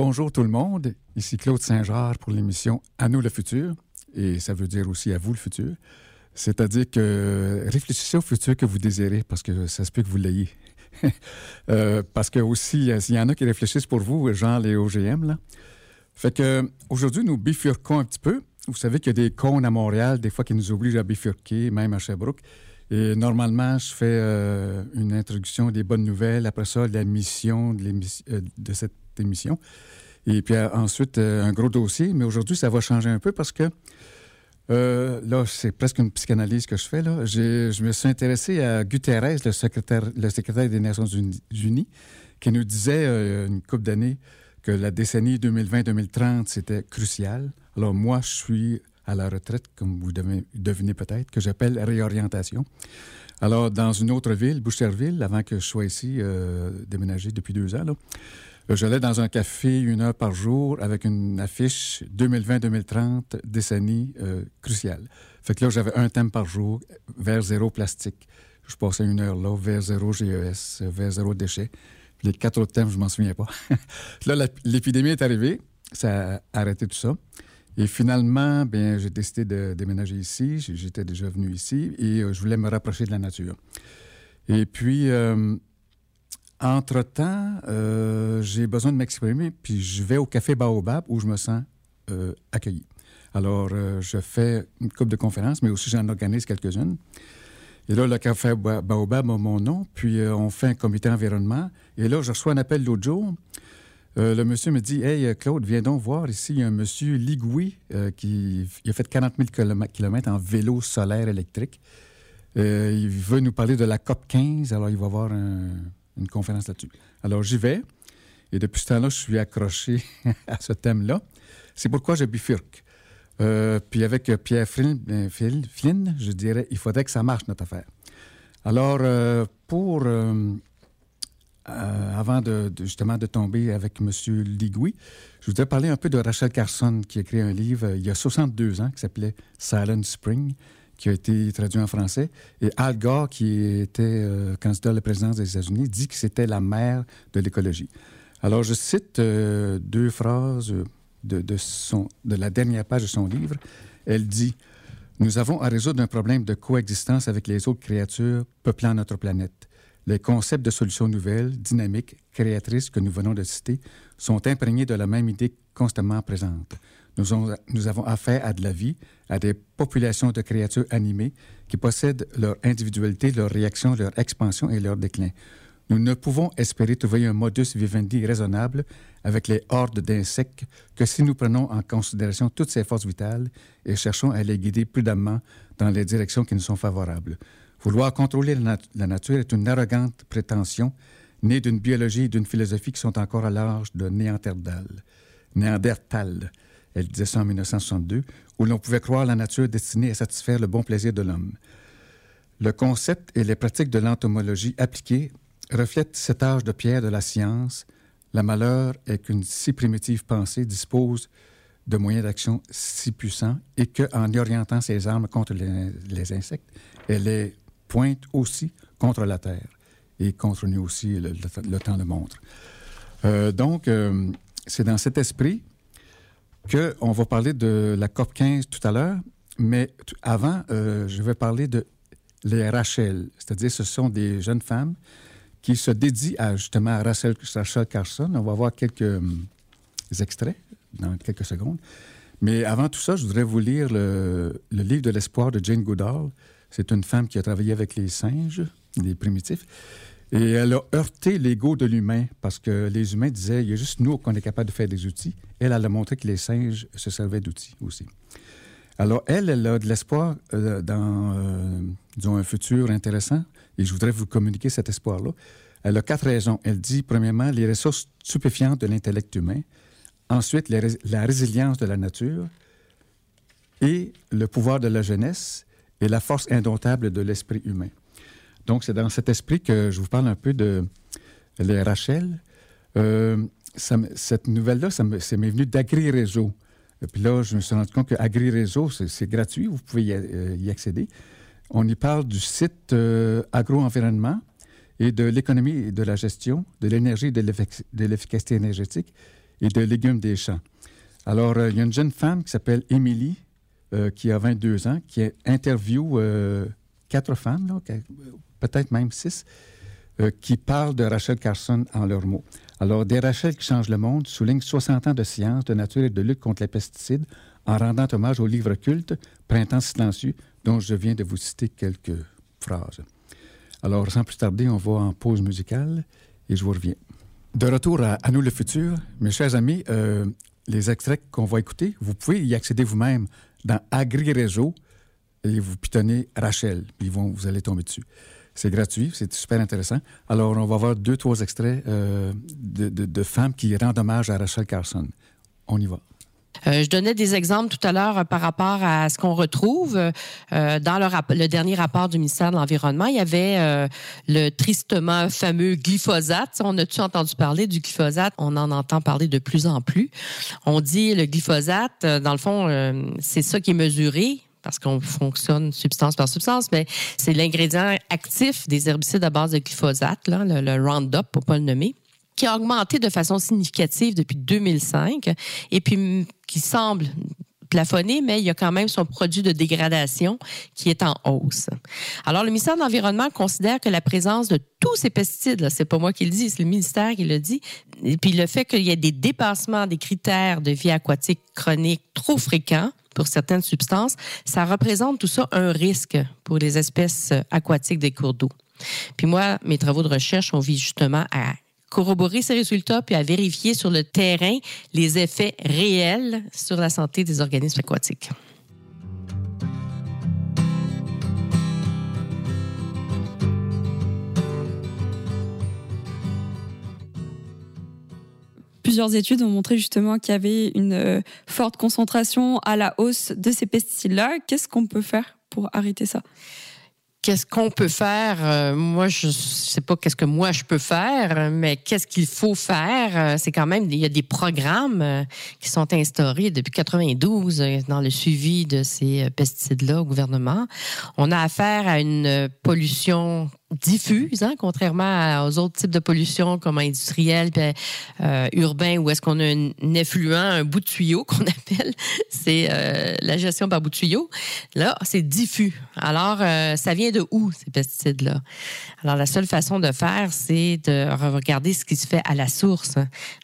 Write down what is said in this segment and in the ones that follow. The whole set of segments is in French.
Bonjour tout le monde, ici Claude Saint-Georges pour l'émission À nous le futur, et ça veut dire aussi à vous le futur. C'est-à-dire que réfléchissez au futur que vous désirez, parce que ça se peut que vous l'ayez. Euh, parce que aussi, il y en a qui réfléchissent pour vous, genre les OGM, là. Fait que aujourd'hui, nous bifurquons un petit peu. Vous savez qu'il y a des cônes à Montréal, des fois, qui nous obligent à bifurquer, même à Sherbrooke. Et normalement, je fais euh, une introduction des bonnes nouvelles, après ça, la mission de, euh, de cette émission. Et puis euh, ensuite, euh, un gros dossier. Mais aujourd'hui, ça va changer un peu parce que euh, là, c'est presque une psychanalyse que je fais. Là. Je me suis intéressé à Guterres, le secrétaire, le secrétaire des Nations Uni- Unies, qui nous disait une couple d'années que la décennie 2020-2030, c'était crucial. Alors moi, je suis à la retraite, comme vous devinez peut-être, que j'appelle réorientation. Alors, dans une autre ville, Boucherville, avant que je sois ici, euh, déménagé depuis deux ans, là, euh, J'allais dans un café une heure par jour avec une affiche 2020-2030, décennie euh, cruciale. Fait que là, j'avais un thème par jour, vers zéro plastique. Je passais une heure là, vers zéro GES, vers zéro déchet. Puis les quatre autres thèmes, je m'en souviens pas. là, l'épidémie est arrivée, ça a arrêté tout ça. Et finalement, bien, j'ai décidé de déménager ici. J'étais déjà venu ici et euh, je voulais me rapprocher de la nature. Et puis, euh, entre-temps, euh, j'ai besoin de m'exprimer, puis je vais au Café Baobab où je me sens euh, accueilli. Alors, je fais une couple de conférences, mais aussi j'en organise quelques-unes. Et là, le Café Ba- Baobab a mon nom, puis on fait un comité environnement. Et là, je reçois un appel l'autre jour. Euh, le monsieur me dit Hey, Claude, viens donc voir ici, un monsieur Ligoui euh, qui a fait 40 000 km en vélo solaire électrique. Euh, il veut nous parler de la COP 15, alors il va avoir un- une conférence là-dessus. Alors j'y vais, et depuis ce temps-là, je suis accroché à ce thème-là. C'est pourquoi je bifurque. Puis avec Pierre Flynn, je dirais, il faudrait que ça marche, notre affaire. Alors, pour... euh, avant de, justement de tomber avec M. Ligoui, je voudrais parler un peu de Rachel Carson, qui a écrit un livre euh, il y a 62 ans qui s'appelait Silent Spring, qui a été traduit en français. Et Al Gore, qui était euh, candidat à la présidence des États-Unis, dit que c'était la mère de l'écologie. Alors, je cite euh, deux phrases de la dernière page de son livre. Elle dit Nous avons à résoudre un problème de coexistence avec les autres créatures peuplant notre planète. Les concepts de solutions nouvelles, dynamiques, créatrices que nous venons de citer sont imprégnés de la même idée constamment présente. Nous, on- nous avons affaire à de la vie, à des populations de créatures animées qui possèdent leur individualité, leur réaction, leur expansion et leur déclin. Nous ne pouvons espérer trouver un modus vivendi raisonnable avec les hordes d'insectes que si nous prenons en considération toutes ces forces vitales et cherchons à les guider prudemment dans les directions qui nous sont favorables. Vouloir contrôler la, nat- la nature est une arrogante prétention née d'une biologie et d'une philosophie qui sont encore à l'âge de Néandertal. Néandertal, elle disait ça en 1962, où l'on pouvait croire la nature destinée à satisfaire le bon plaisir de l'homme. Le concept et les pratiques de l'entomologie appliquées reflètent cet âge de pierre de la science. La malheur est qu'une si primitive pensée dispose de moyens d'action si puissants et qu'en orientant ses armes contre les, insectes, elle les pointe aussi contre la Terre et contre nous aussi, le, temps le montre. Euh, donc, euh, c'est dans cet esprit qu'on va parler de la COP 15 tout à l'heure, mais avant, euh, je vais parler de les Rachel, c'est-à-dire ce sont des jeunes femmes qui se dédient à, justement à Rachel, Carson. On va voir quelques extraits dans quelques secondes. Mais avant tout ça, je voudrais vous lire le, le livre de l'espoir de Jane Goodall. C'est une femme qui a travaillé avec les singes, les primitifs. Et elle a heurté l'ego de l'humain parce que les humains disaient il y a juste nous qu'on est capable de faire des outils. Elle, elle a montré que les singes se servaient d'outils aussi. Alors, elle, elle a de l'espoir euh, dans, euh, un futur intéressant, et je voudrais vous communiquer cet espoir-là. Elle a quatre raisons. Elle dit, premièrement, les ressources stupéfiantes de l'intellect humain, ensuite, la résilience de la nature, et le pouvoir de la jeunesse, et la force indomptable de l'esprit humain. Donc, c'est dans cet esprit que je vous parle un peu de les Rachel. Euh, cette nouvelle-là, ça m'est venu d'Agri-Réseau. Et puis là, je me suis rendu compte que Agri-Réseau, c'est gratuit, vous pouvez y, euh, y accéder. On y parle du site euh, agro-environnement et de l'économie et de la gestion, de l'énergie et de l'efficacité énergétique et de légumes des champs. Alors, euh, il y a une jeune femme qui s'appelle Émilie, euh, qui a 22 ans, qui interview euh, quatre femmes, peut-être même six, euh, qui parlent de Rachel Carson en leurs mots. Alors, Des Rachel qui changent le monde souligne 60 ans de science, de nature et de lutte contre les pesticides en rendant hommage au livre culte Printemps silencieux, dont je viens de vous citer quelques phrases. Alors, sans plus tarder, on va en pause musicale et je vous reviens. De retour à, à nous le futur, mes chers amis, euh, les extraits qu'on va écouter, vous pouvez y accéder vous-même dans Agri Réseau et vous pitonnez Rachel, ils vont, vous allez tomber dessus. C'est gratuit, c'est super intéressant. Alors, on va voir deux, trois extraits euh, de- de femmes qui rendent hommage à Rachel Carson. On y va. Euh, je donnais des exemples tout à l'heure euh, par rapport à ce qu'on retrouve euh, dans le, le dernier rapport du ministère de l'Environnement. Il y avait euh, le tristement fameux glyphosate. On a-tu entendu parler du glyphosate? On en entend parler de plus en plus. On dit le glyphosate, dans le fond, c'est ça qui est mesuré parce qu'on fonctionne substance par substance, mais c'est l'ingrédient actif des herbicides à base de glyphosate, là, le, le Roundup, pour pas le nommer qui a augmenté de façon significative depuis 2005 et puis qui semble plafonner, mais il y a quand même son produit de dégradation qui est en hausse. Alors, le ministère de l'Environnement considère que la présence de tous ces pesticides, c'est pas moi qui le dis, c'est le ministère qui le dit, et puis le fait qu'il y ait des dépassements des critères de vie aquatique chronique trop fréquents pour certaines substances, ça représente tout ça un risque pour les espèces aquatiques des cours d'eau. Puis moi, mes travaux de recherche ont visé justement à corroborer ces résultats puis à vérifier sur le terrain les effets réels sur la santé des organismes aquatiques. Plusieurs études ont montré justement qu'il y avait une euh, forte concentration à la hausse de ces pesticides-là. Qu'est-ce qu'on peut faire pour arrêter ça? Qu'est-ce qu'on peut faire? Euh, Moi, je sais pas qu'est-ce que moi je peux faire, mais qu'est-ce qu'il faut faire? Euh, C'est quand même il y a des programmes euh, qui sont instaurés depuis 92 euh, dans le suivi de ces pesticides-là au gouvernement. On a affaire à une pollution diffuse, hein, contrairement aux autres types de pollution comme industriel, puis, euh, urbain, où est-ce qu'on a un, un effluent, un bout de tuyau qu'on appelle, c'est euh, la gestion par bout de tuyau. Là, c'est diffus. Alors, euh, ça vient de où ces pesticides-là? Alors, la seule façon de faire, c'est de regarder ce qui se fait à la source.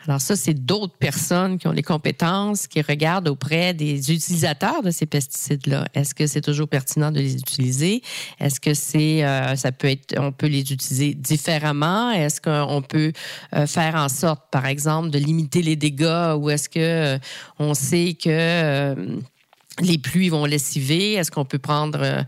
Alors, ça, c'est d'autres personnes qui ont les compétences, qui regardent auprès des utilisateurs de ces pesticides-là. Est-ce que c'est toujours pertinent de les utiliser? Est-ce que c'est, euh, ça peut être on peut les utiliser différemment? Est-ce qu'on peut euh, faire en sorte, par exemple, de limiter les dégâts? Ou est-ce que euh, on sait que euh, les pluies vont lessiver. Est-ce qu'on peut prendre... euh,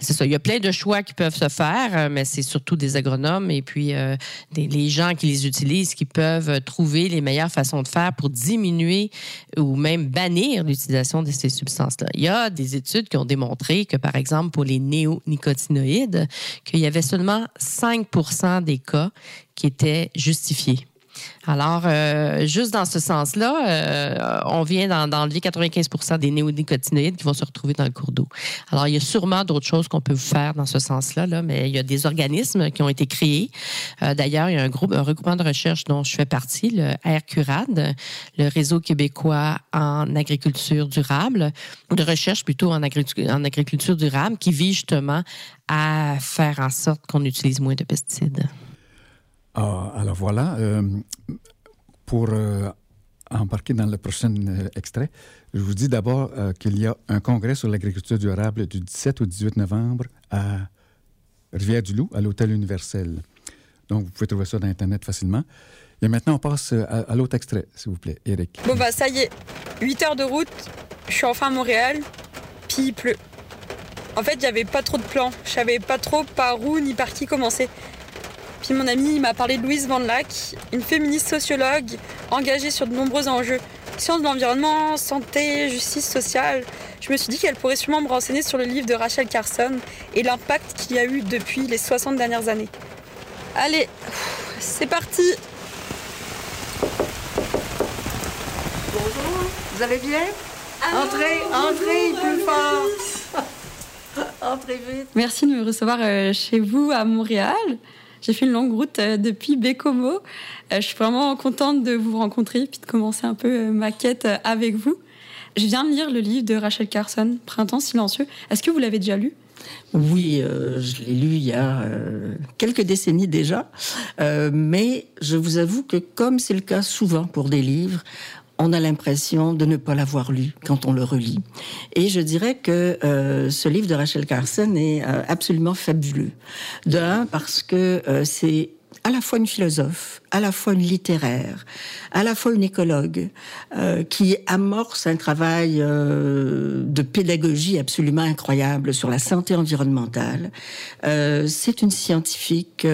c'est ça, il y a plein de choix qui peuvent se faire, euh, mais c'est surtout des agronomes et puis euh, des, les gens qui les utilisent qui peuvent euh, trouver les meilleures façons de faire pour diminuer ou même bannir l'utilisation de ces substances-là. Il y a des études qui ont démontré que, par exemple, pour les néonicotinoïdes, qu'il y avait seulement 5% des cas qui étaient justifiés. Alors, euh, juste dans ce sens-là, euh, on vient d'en- d'enlever 95% des néonicotinoïdes qui vont se retrouver dans le cours d'eau. Alors, il y a sûrement d'autres choses qu'on peut faire dans ce sens-là, là, mais il y a des organismes qui ont été créés. Euh, D'ailleurs, il y a un groupe, un regroupement de recherche dont je fais partie, le RCURAD, le Réseau québécois en agriculture durable, de recherche plutôt en agriculture durable, qui vise justement à faire en sorte qu'on utilise moins de pesticides. Ah, alors voilà, euh, pour euh, embarquer dans le prochain euh, extrait, je vous dis d'abord qu'il y a un congrès sur l'agriculture durable du 17 au 18 novembre à Rivière-du-Loup, à l'Hôtel Universel. Donc, vous pouvez trouver ça dans Internet facilement. Et maintenant, on passe à, l'autre extrait, s'il vous plaît, Eric. Bon bah ça y est, 8 heures de route, je suis enfin à Montréal. puis il pleut. En fait, avait pas trop de plans. Je savais pas trop par où ni par qui commencer. Puis mon ami m'a parlé de Louise Van Lack, une féministe sociologue engagée sur de nombreux enjeux. Sciences de l'environnement, santé, justice sociale. Je me suis dit qu'elle pourrait sûrement me renseigner sur le livre de Rachel Carson et l'impact qu'il y a eu depuis les 60 dernières années. Allez, c'est parti Bonjour, vous allez bien? Entrez, entrez, plus fort Entrez vite. Merci de me recevoir euh, chez vous à Montréal. J'ai fait une longue route euh, depuis Bécomo. Euh, je suis vraiment contente de vous rencontrer puis de commencer un peu ma quête avec vous. Je viens de lire le livre de Rachel Carson, Printemps silencieux. Est-ce que vous l'avez déjà lu? Oui, euh, je l'ai lu il y a euh, quelques décennies déjà. Euh, mais je vous avoue que comme c'est le cas souvent pour des livres, on a l'impression de ne pas l'avoir lu quand on le relit. Et je dirais que euh, ce livre de Rachel Carson est euh, absolument fabuleux. D'un, parce que euh, c'est à la fois une philosophe, à la fois une littéraire, à la fois une écologue, qui amorce un travail de pédagogie absolument incroyable sur la santé environnementale. C'est une scientifique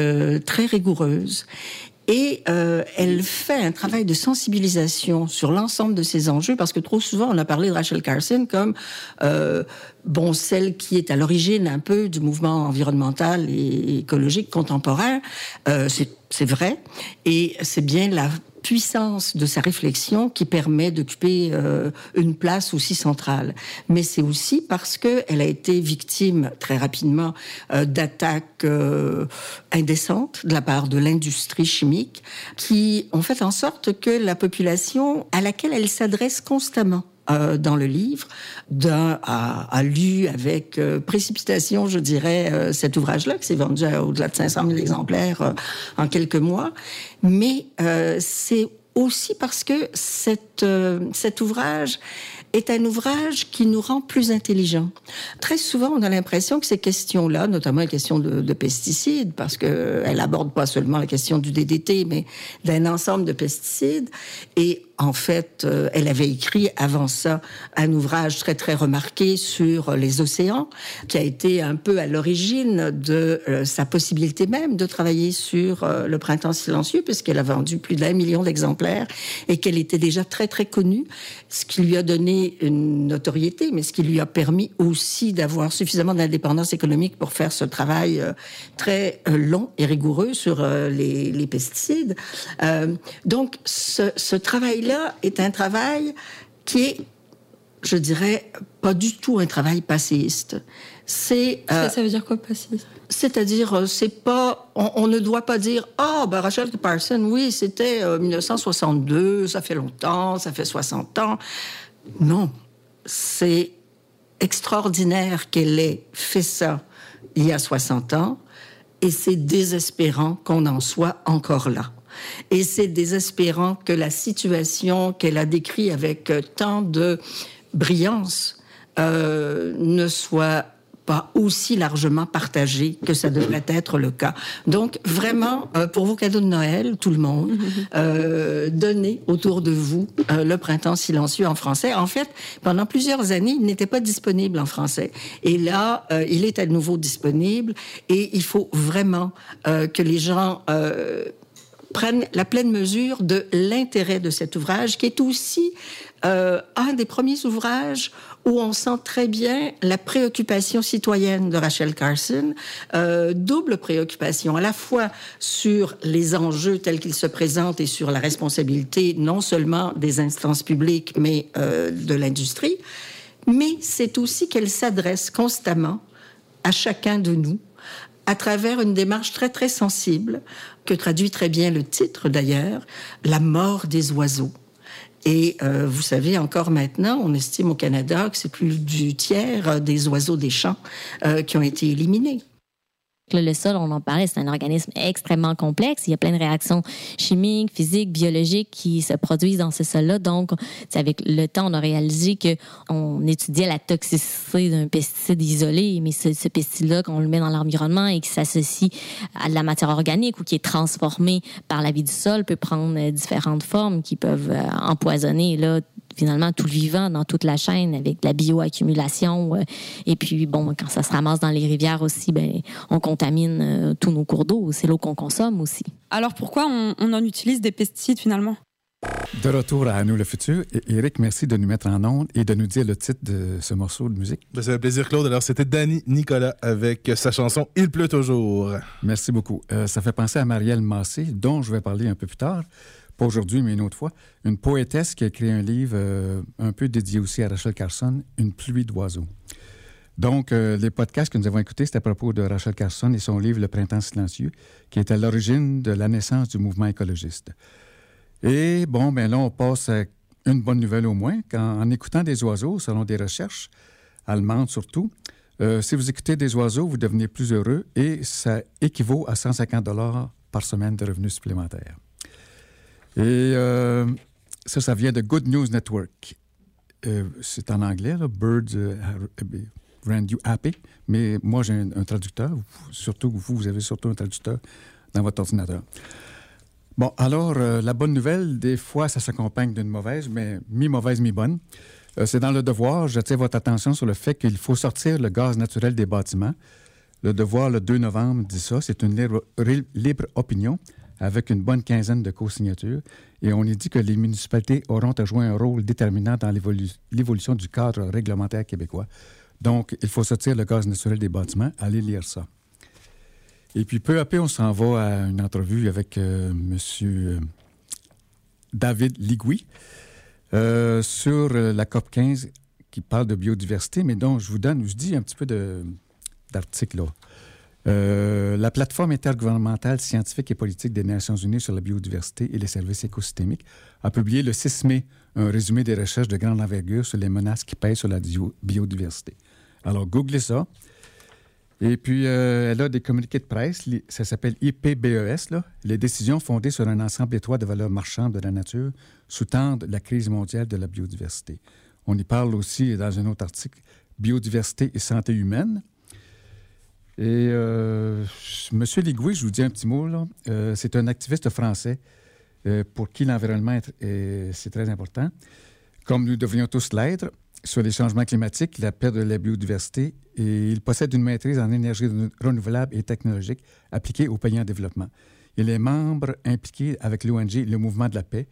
très rigoureuse et euh, elle fait un travail de sensibilisation sur l'ensemble de ces enjeux, parce que trop souvent, on a parlé de Rachel Carson comme euh, bon celle qui est à l'origine un peu du mouvement environnemental et écologique contemporain. Euh, c'est vrai, et c'est bien la puissance de sa réflexion qui permet d'occuper euh, une place aussi centrale. Mais c'est aussi parce que elle a été victime très rapidement euh, d'attaques euh, indécentes de la part de l'industrie chimique qui ont fait en sorte que la population à laquelle elle s'adresse constamment euh, dans le livre. D'un a, lu avec euh, précipitation, je dirais, euh, cet ouvrage-là, qui s'est vendu au-delà de 500 000 exemplaires en quelques mois. Mais c'est aussi parce que cet ouvrage est un ouvrage qui nous rend plus intelligents. Très souvent, on a l'impression que ces questions-là, notamment les questions de, de pesticides, parce que elle aborde pas seulement la question du DDT, mais d'un ensemble de pesticides. Et en fait, euh, elle avait écrit avant ça un ouvrage très très remarqué sur les océans, qui a été un peu à l'origine de euh, sa possibilité même de travailler sur euh, le printemps silencieux, puisqu'elle a vendu plus d'un million d'exemplaires et qu'elle était déjà très très connue, ce qui lui a donné une notoriété, mais ce qui lui a permis aussi d'avoir suffisamment d'indépendance économique pour faire ce travail euh, très euh, long et rigoureux sur euh, les, pesticides. Euh, donc, ce, ce travail-là est un travail qui est, je dirais, pas du tout un travail passéiste. C'est euh, Ça, veut dire quoi, passif c'est-à-dire, euh, c'est pas, on, on ne doit pas dire, ah, ben Rachel Carson, oui, c'était euh, 1962, ça fait longtemps, ça fait 60 ans. Non, c'est extraordinaire qu'elle ait fait ça il y a 60 ans, et c'est désespérant qu'on en soit encore là. Et c'est désespérant que la situation qu'elle a décrite avec euh, tant de brillance euh, ne soit pas aussi largement partagée que ça devrait être le cas. Donc vraiment, euh, pour vos cadeaux de Noël, tout le monde, donnez autour de vous le printemps silencieux en français. En fait, pendant plusieurs années, il n'était pas disponible en français. Et là, il est à nouveau disponible et il faut vraiment que les gens... prennent la pleine mesure de l'intérêt de cet ouvrage, qui est aussi euh, un des premiers ouvrages où on sent très bien la préoccupation citoyenne de Rachel Carson, euh, double préoccupation, à la fois sur les enjeux tels qu'ils se présentent et sur la responsabilité non seulement des instances publiques, mais euh, de l'industrie, mais c'est aussi qu'elle s'adresse constamment à chacun de nous à travers une démarche très très sensible que traduit très bien le titre d'ailleurs, la mort des oiseaux. Et euh, vous savez, encore maintenant, on estime au Canada que c'est plus du tiers des oiseaux des champs euh, qui ont été éliminés. Le, sol, on en parlait, c'est un organisme extrêmement complexe. Il y a plein de réactions chimiques, physiques, biologiques qui se produisent dans ce sol-là. Donc, avec le temps, on a réalisé que on étudiait la toxicité d'un pesticide isolé, mais ce, pesticide-là, qu'on le met dans l'environnement et qui s'associe à de la matière organique ou qui est transformé par la vie du sol, peut prendre euh, différentes formes qui peuvent euh, empoisonner là finalement tout le vivant dans toute la chaîne avec la bioaccumulation. euh, et puis, bon, quand ça se ramasse dans les rivières aussi, ben, on contamine euh, tous nos cours d'eau. C'est l'eau qu'on consomme aussi. Alors pourquoi on, on en utilise des pesticides finalement? De retour à nous le futur. Eric, merci de nous mettre en onde et de nous dire le titre de ce morceau de musique. Ben, ça fait plaisir, Claude. Alors, c'était Danny Nicolas avec sa chanson Il pleut toujours. Merci beaucoup. Euh, ça fait penser à Marielle Massé, dont je vais parler un peu plus tard. Pas aujourd'hui, mais une autre fois. Une poétesse qui a écrit un livre euh, un peu dédié aussi à Rachel Carson, Une pluie d'oiseaux. Donc, euh, les podcasts que nous avons écoutés, c'était à propos de Rachel Carson et son livre Le printemps silencieux, qui est à l'origine de la naissance du mouvement écologiste. Et bon, ben là, on passe à une bonne nouvelle au moins. Quand, en écoutant des oiseaux, selon des recherches allemandes surtout, euh, si vous écoutez des oiseaux, vous devenez plus heureux et ça équivaut à 150 dollars par semaine de revenus supplémentaires. Et euh, ça, ça vient de Good News Network. Euh, c'est en anglais, là, Birds euh, Rand You Happy, mais moi, j'ai un, traducteur. Surtout vous, vous avez surtout un traducteur dans votre ordinateur. Bon, alors, euh, la bonne nouvelle, des fois, ça s'accompagne d'une mauvaise, mais mi-mauvaise, mi-bonne. C'est dans le devoir, j'attire votre attention sur le fait qu'il faut sortir le gaz naturel des bâtiments. Le devoir, le 2 novembre, dit ça. C'est une libre opinion avec une bonne quinzaine de co-signatures. Et on y dit que les municipalités auront à jouer un rôle déterminant dans l'évolu- l'évolution du cadre réglementaire québécois. Donc, il faut sortir le gaz naturel des bâtiments. Allez lire ça. Et puis, peu à peu, on s'en va à une entrevue avec euh, M. David Ligui euh, sur euh, la COP 15 qui parle de biodiversité, mais dont je vous donne, je dis un petit peu d'articles là. Euh, la plateforme intergouvernementale scientifique et politique des Nations Unies sur la biodiversité et les services écosystémiques a publié le 6 mai un résumé des recherches de grande envergure sur les menaces qui pèsent sur la biodiversité. Alors, googlez ça. Et puis, euh, elle a des communiqués de presse. Ça s'appelle IPBES. Les décisions fondées sur un ensemble étroit de valeurs marchandes de la nature sous-tendent la crise mondiale de la biodiversité. On y parle aussi dans un autre article, biodiversité et santé humaine. Et euh, M. Ligoué, je vous dis un petit mot. Euh, c'est un activiste français euh, pour qui l'environnement, est- est- c'est très important. Comme nous devrions tous l'être, sur les changements climatiques, la perte de la biodiversité, et il possède une maîtrise en énergie renou- renouvelable et technologique appliquée aux pays en développement. Il est membre impliqué avec l'ONG Le Mouvement de la paix,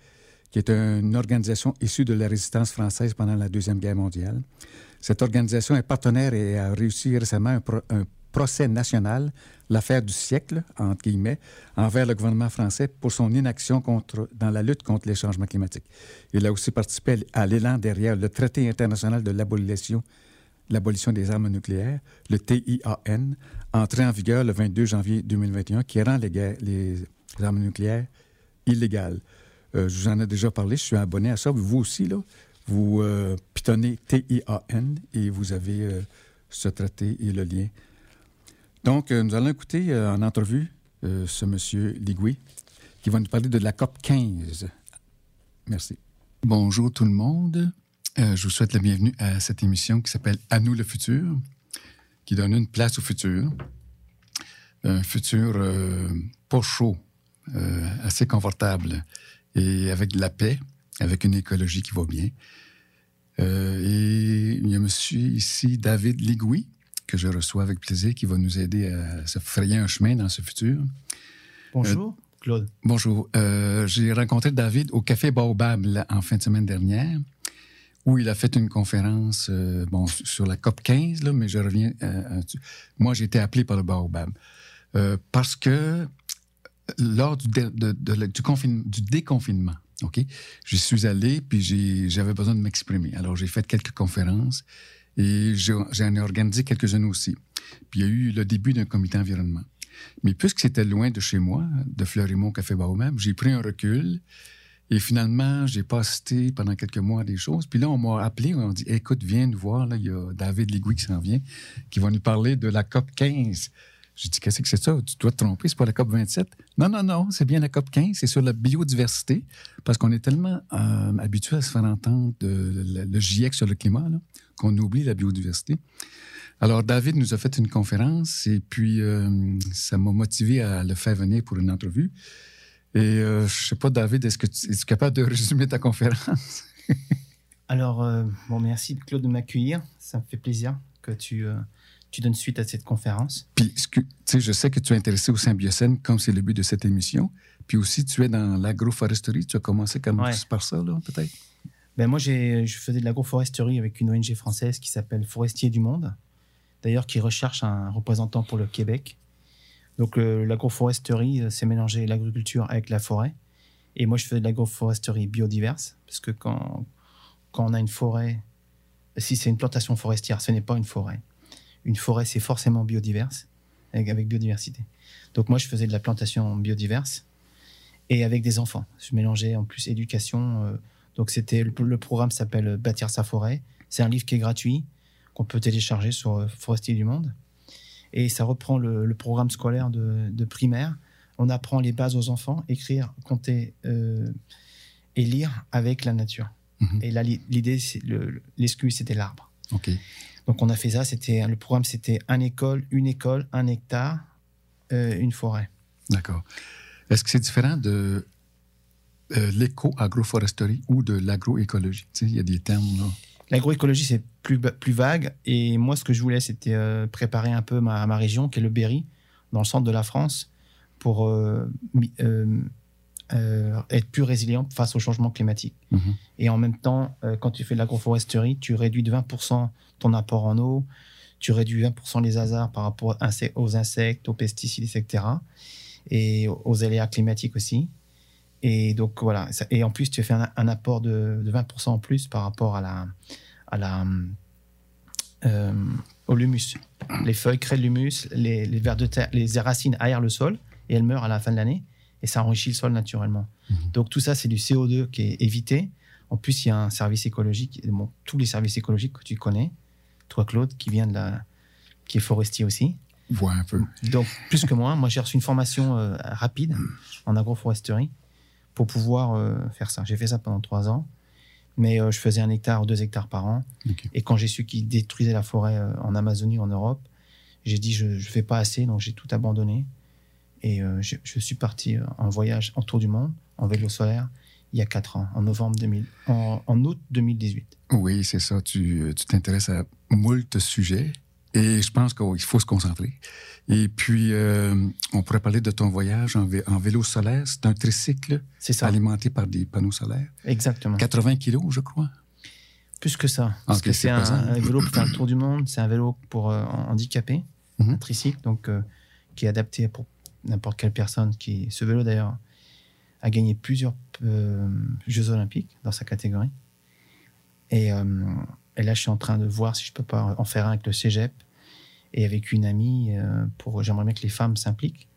qui est une organisation issue de la résistance française pendant la Deuxième Guerre mondiale. Cette organisation est partenaire et a réussi récemment un, pro- procès national, l'affaire du siècle, entre guillemets, envers le gouvernement français pour son inaction contre, dans la lutte contre les changements climatiques. Il a aussi participé à l'élan derrière le traité international de l'abolition l'abolition des armes nucléaires, le TIAN, entré en vigueur le 22 janvier 2021, qui rend les, armes nucléaires illégales. Euh, je vous en ai déjà parlé, je suis abonné à ça. Vous aussi, là, vous euh, pitonnez TIAN et vous avez euh, ce traité et le lien. Donc, euh, nous allons écouter euh, en entrevue euh, ce monsieur Ligui qui va nous parler de la COP 15. Merci. Bonjour tout le monde. Je vous souhaite la bienvenue à cette émission qui s'appelle À nous le futur, qui donne une place au futur. Un futur pas chaud, assez confortable et avec de la paix, avec une écologie qui va bien. Et il y a monsieur ici, David Ligui, que je reçois avec plaisir, qui va nous aider à se frayer un chemin dans ce futur. Bonjour, Claude. Bonjour. Euh, J'ai rencontré David au Café Baobab en fin de semaine dernière, où il a fait une conférence euh, bon, sur la COP 15, là, mais je reviens. euh, à- moi, j'ai été appelé par le Baobab euh, parce que lors du, dé- de- de la- du, confine- du déconfinement, OK, j'y suis allé puis j'avais besoin de m'exprimer. Alors, j'ai fait quelques conférences et j'en ai organisé quelques-unes aussi. Puis, il y a eu le début d'un comité environnement. Mais puisque c'était loin de chez moi, de Fleurimont, Café Baobab, j'ai pris un recul. Et finalement, j'ai assisté pendant quelques mois des choses. Puis là, on m'a appelé, on m'a dit Écoute, viens nous voir, là, il y a David Ligui qui s'en vient, qui va nous parler de la COP 15. J'ai dit Qu'est-ce que c'est ça? Tu dois te tromper, c'est pas la COP 27. Non, non, non, c'est bien la COP 15, c'est sur la biodiversité, parce qu'on est tellement euh, habitué à se faire entendre le, GIEC sur le climat qu'on oublie la biodiversité. Alors, David nous a fait une conférence et puis euh, ça m'a motivé à le faire venir pour une entrevue. Et euh, je sais pas, David, est-ce que tu es capable de résumer ta conférence? Alors, euh, bon, merci Claude de m'accueillir. Ça me fait plaisir que tu, tu donnes suite à cette conférence. Puis, tu sais, je sais que tu es intéressé au symbiocène, comme c'est le but de cette émission. Puis aussi, tu es dans l'agroforesterie. Tu as commencé comme Ouais. par ça, là, peut-être? Ben moi, je faisais de l'agroforesterie avec une ONG française qui s'appelle Forestier du Monde, d'ailleurs qui recherche un représentant pour le Québec. Donc euh, l'agroforesterie, euh, c'est mélanger l'agriculture avec la forêt. Et moi, je faisais de l'agroforesterie biodiverse, parce que quand, quand on a une forêt, si c'est une plantation forestière, ce n'est pas une forêt. Une forêt, c'est forcément biodiverse, avec, avec biodiversité. Donc moi, je faisais de la plantation biodiverse et avec des enfants. Je mélangeais en plus éducation. euh, donc c'était le, le programme s'appelle Bâtir sa forêt. C'est un livre qui est gratuit qu'on peut télécharger sur euh, Forestier du Monde. Et ça reprend le, le programme scolaire de, de primaire. On apprend les bases aux enfants, écrire, compter euh, et lire avec la nature. Mhm. Et là, l'i- l'idée, l'excuse, c'était l'arbre. Donc on a fait ça. C'était le programme, c'était un école, une école, un hectare, euh, une forêt. D'accord. Est-ce que c'est différent de euh, l'éco-agroforesterie ou de l'agroécologie? Tu sais, il y a des termes, là. L'agroécologie, c'est plus, plus vague. Et moi, ce que je voulais, c'était euh, préparer un peu ma, ma région, qui est le Berry, dans le centre de la France, pour euh, être plus résiliente face au changement climatique. Mhm. Et en même temps, euh, quand tu fais de l'agroforesterie, tu réduis de 20% ton apport en eau, tu réduis 20% les hasards par rapport aux insectes, aux pesticides, etc. Et aux aléas climatiques aussi. Et donc voilà. Et en plus, tu fais un, un apport de, de 20% en plus par rapport à la, à la, euh, au l'humus. Les feuilles créent de l'humus, les, les vers de terre, les racines aèrent le sol et elles meurent à la fin de l'année et ça enrichit le sol naturellement. Donc tout ça, c'est du CO2 qui est évité. En plus, il y a un service écologique, bon, tous les services écologiques que tu connais, toi Claude, qui vient de la, qui est forestier aussi. Vois un peu. Donc plus que moi, moi j'ai reçu une formation euh, rapide en agroforesterie pour pouvoir euh, faire ça. J'ai fait ça pendant trois ans, mais euh, je faisais un hectare ou deux hectares par an. Et quand j'ai su qu'ils détruisaient la forêt en Amazonie, en Europe, j'ai dit je ne fais pas assez, donc j'ai tout abandonné. Et euh, je, je suis parti euh, en voyage en tour du monde, en vélo solaire, il y a quatre ans, en novembre 2000, en, en août 2018. Oui, c'est ça. Tu euh, tu t'intéresses à moult sujets et je pense qu'il faut se concentrer. Et puis, euh, on pourrait parler de ton voyage en, vé- en vélo solaire. C'est un tricycle ça, alimenté par des panneaux solaires. exactement. 80 kilos, je crois. Plus que ça. Parce Ok, que c'est un, un vélo pour faire le tour du monde, c'est un vélo pour euh, handicapés, Mhm. un tricycle, donc euh, qui est adapté pour n'importe quelle personne. Qui, ce vélo d'ailleurs a gagné plusieurs euh, Jeux Olympiques dans sa catégorie. Et, euh, et là, je suis en train de voir si je peux pas en faire un avec le Cégep et avec une amie. euh, pour, j'aimerais bien que les femmes s'impliquent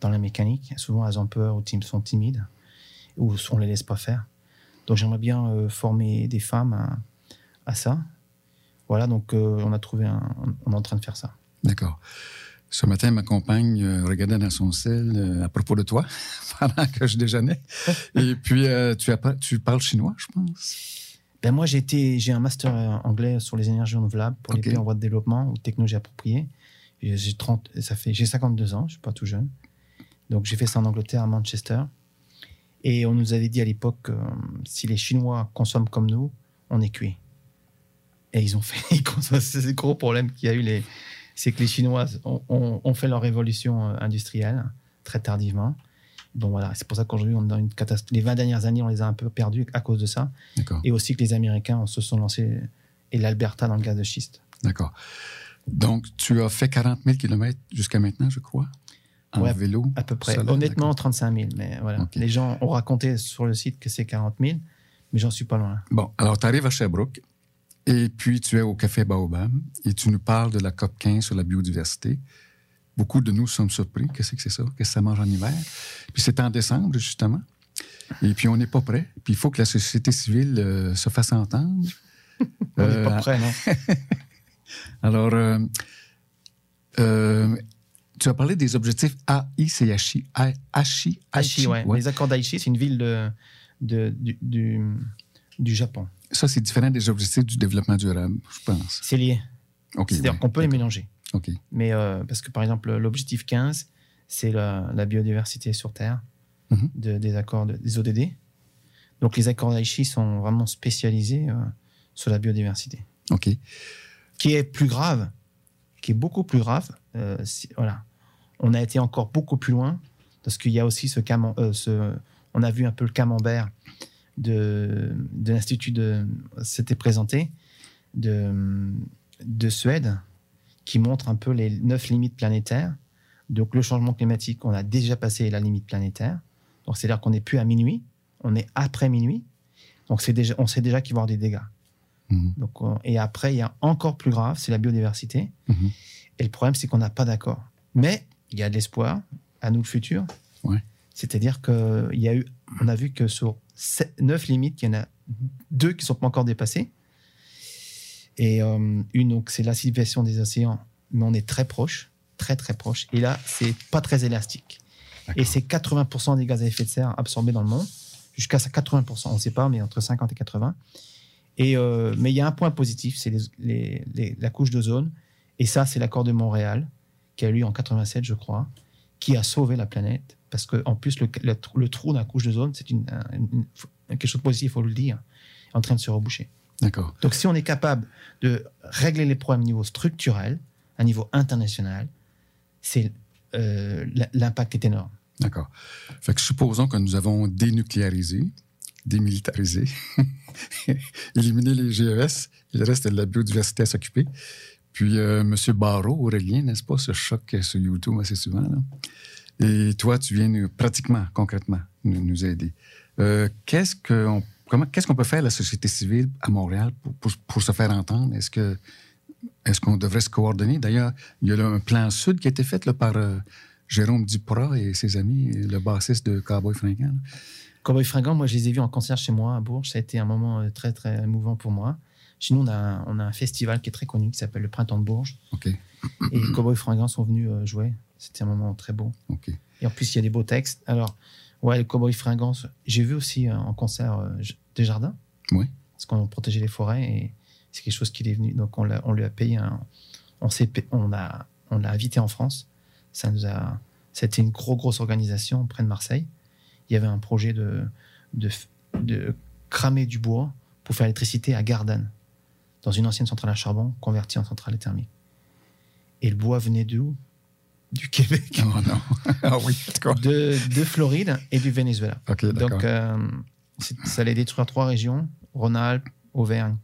dans la mécanique. Souvent, elles ont peur ou sont timides ou on les laisse pas faire. Donc, j'aimerais bien former des femmes à, à ça. Voilà, donc on a trouvé un, on est en train de faire ça. D'accord. Ce matin, ma compagne euh, regardait dans son sel euh, à propos de toi pendant que je déjeunais. Et puis, euh, tu, parles chinois, je pense? Ben moi, j'ai un master anglais sur les énergies renouvelables pour les pays en voie de développement ou technologies appropriées. J'ai 30, ça fait, j'ai 52 ans, je suis pas tout jeune. Donc j'ai fait ça en Angleterre, à Manchester. Et on nous avait dit à l'époque que si les Chinois consomment comme nous, on est cuit. Et ils ont fait, c'est le gros problème qu'il y a eu, les, c'est que les Chinois ont, ont- ont fait leur révolution euh, industrielle très tardivement. Bon voilà, c'est pour ça qu'aujourd'hui on est dans une catastrophe. Les 20 dernières années, on les a un peu perdus à cause de ça et aussi que les Américains se sont lancés et l'Alberta dans le gaz de schiste. D'accord. Donc, tu as fait 40 000 km jusqu'à maintenant, je crois, en Ouais, vélo. À peu près. solaire, Honnêtement, d'accord. 35 000. Mais voilà. Les gens ont raconté sur le site que c'est 40 000, mais j'en suis pas loin. Bon, alors tu arrives à Sherbrooke et puis tu es au Café Baobab et tu nous parles de la COP 15 sur la biodiversité. Beaucoup de nous sommes surpris. Qu'est-ce que c'est ça? Qu'est-ce que ça mange en hiver? Puis c'est en décembre, justement. Et puis on n'est pas prêt. Puis il faut que la société civile euh, se fasse entendre. On n'est Euh, pas prêt, non? Alors, euh, euh, tu as parlé des objectifs AICHI. Aichi, Aichi, ouais. Les accords d'Aichi, c'est une ville de, de- du, du, du Japon. Ça, c'est différent des objectifs du développement durable, je pense. C'est lié. C'est-à-dire ouais. qu'on peut les mélanger. OK. Mais euh, parce que, par exemple, l'objectif 15, c'est la, la biodiversité sur Terre Mhm. de- des accords de- des ODD. Donc, les accords d'Aichi sont vraiment spécialisés euh, sur la biodiversité. OK. Qui est plus grave, qui est beaucoup plus grave. euh, si- voilà. On a été encore beaucoup plus loin parce qu'il y a aussi ce, camem- ce on a vu un peu le camembert de, de l'institut de s'était présenté de, de Suède qui montre un peu les neuf limites planétaires. Donc le changement climatique, on a déjà passé la limite planétaire. Donc c'est-à-dire qu'on n'est plus à minuit, on est après minuit. Donc c'est déjà, on sait déjà qu'il va y avoir des dégâts. Mhm. Donc, on- et après, il y a encore plus grave, c'est la biodiversité. Mhm. Et le problème, c'est qu'on n'a pas d'accord. Mais il y a de l'espoir, à nous le futur. Ouais. C'est-à-dire y a eu, on a vu que sur sept- neuf limites, il y en a deux qui sont pas encore dépassées. Et euh, une, donc, c'est l'acidification des océans, mais on est très proche, très très proche. Et là, c'est pas très élastique. Et c'est 80% des gaz à effet de serre absorbés dans le monde, jusqu'à 80%, on ne sait pas, mais entre 50 et 80. Et, euh, mais il y a un point positif, c'est les- les- les- la couche d'ozone. Et ça, c'est l'accord de Montréal, qui a eu lieu en 87, je crois, qui a sauvé la planète. Parce qu'en plus, le, le trou- le trou dans la couche d'ozone, c'est une, un- une- quelque chose de positif, il faut le dire, en train de se reboucher. D'accord. Donc, si on est capable de régler les problèmes au niveau structurel, à niveau international, c'est euh, l'impact est énorme. D'accord. Fait que supposons que nous avons dénucléarisé, démilitarisé, éliminé les GES, il reste de la biodiversité à s'occuper. Puis, euh, M. Barrault, Aurélien, n'est-ce pas, ce choc sur YouTube assez souvent. Là? Et toi, tu viens nous- pratiquement, concrètement, nous, nous aider. Euh, qu'est-ce qu'on comment- qu'est-ce qu'on peut faire, la société civile à Montréal, pour, pour- pour se faire entendre? Est-ce que est-ce qu'on devrait se coordonner? D'ailleurs, il y a là un plan sud qui a été fait là, par euh, Jérôme Duprat et ses amis, le bassiste de Cowboy Fringant. Cowboy Fringant, moi, je les ai vus en concert chez moi à Bourges. Ça a été un moment euh, très, très émouvant pour moi. Chez nous, on a, un, on a un festival qui est très connu qui s'appelle le Printemps de Bourges. OK. Et Cowboy Fringant sont venus euh, jouer. C'était un moment très beau. Et en plus, il y a des beaux textes. Alors, ouais, le Cowboy Fringant, j'ai vu aussi euh, en concert euh, J- Desjardins. Oui. Parce qu'on protégeait les forêts et c'est quelque chose qui est venu. Donc, on, lui a payé un. On, s'est pa- on, a, on l'a invité en France. Ça nous a. C'était une grosse, grosse organisation près de Marseille. Il y avait un projet de, de, f- de cramer du bois pour faire l'électricité à Gardanne, dans une ancienne centrale à charbon convertie en centrale thermique. Et le bois venait d'où Du Québec. Oh non. ah oui. De, de Floride et du Venezuela. OK, d'accord. Donc, euh, ça allait détruire trois régions Rhône-Alpes, Auvergne